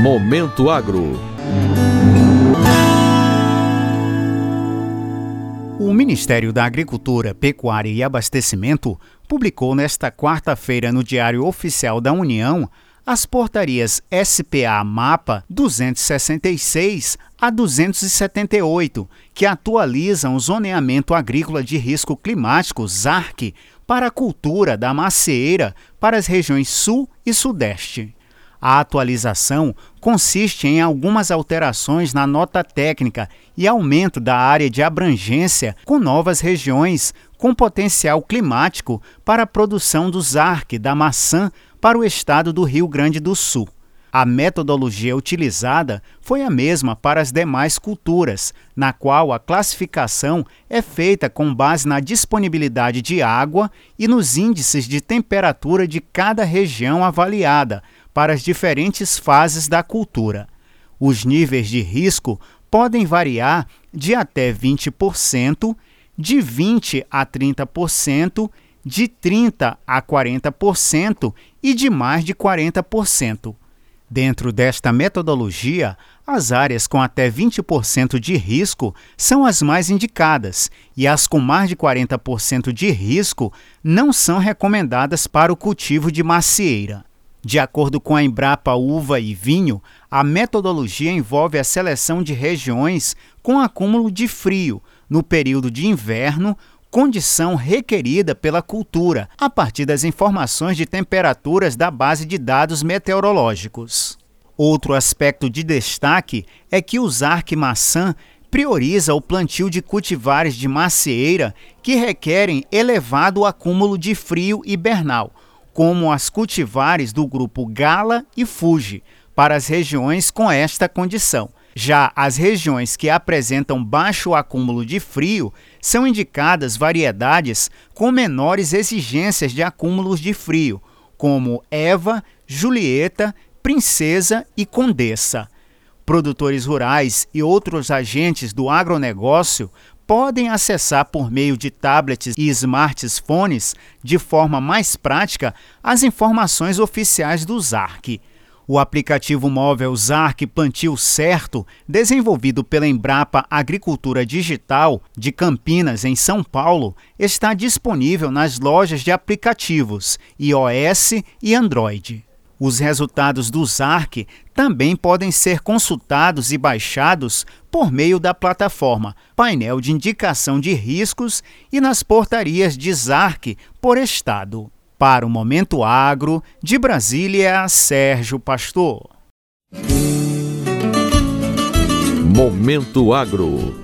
Momento Agro. O Ministério da Agricultura, Pecuária e Abastecimento publicou nesta quarta-feira no Diário Oficial da União as portarias SPA Mapa 266 a 278, que atualizam o zoneamento agrícola de risco climático ZARC para a cultura da macieira para as regiões Sul e Sudeste. A atualização consiste em algumas alterações na nota técnica e aumento da área de abrangência com novas regiões com potencial climático para a produção do ZARC da maçã para o estado do Rio Grande do Sul. A metodologia utilizada foi a mesma para as demais culturas, na qual a classificação é feita com base na disponibilidade de água e nos índices de temperatura de cada região avaliada para as diferentes fases da cultura. Os níveis de risco podem variar de até 20%, de 20 a 30%, de 30 a 40% e de mais de 40%. Dentro desta metodologia, as áreas com até 20% de risco são as mais indicadas e as com mais de 40% de risco não são recomendadas para o cultivo de macieira. De acordo com a Embrapa Uva e Vinho, a metodologia envolve a seleção de regiões com acúmulo de frio no período de inverno condição requerida pela cultura, a partir das informações de temperaturas da base de dados meteorológicos. Outro aspecto de destaque é que o ZARC maçã prioriza o plantio de cultivares de macieira que requerem elevado acúmulo de frio hibernal, como as cultivares do grupo Gala e Fuji, para as regiões com esta condição. Já as regiões que apresentam baixo acúmulo de frio são indicadas variedades com menores exigências de acúmulos de frio, como Eva, Julieta, Princesa e Condessa. Produtores rurais e outros agentes do agronegócio podem acessar por meio de tablets e smartphones de forma mais prática as informações oficiais do ZARC. O aplicativo móvel ZARC Plantio Certo, desenvolvido pela Embrapa Agricultura Digital de Campinas, em São Paulo, está disponível nas lojas de aplicativos iOS e Android. Os resultados do ZARC também podem ser consultados e baixados por meio da plataforma Painel de Indicação de Riscos e nas portarias de ZARC por estado. Para o Momento Agro, de Brasília, Sérgio Pastor. Momento Agro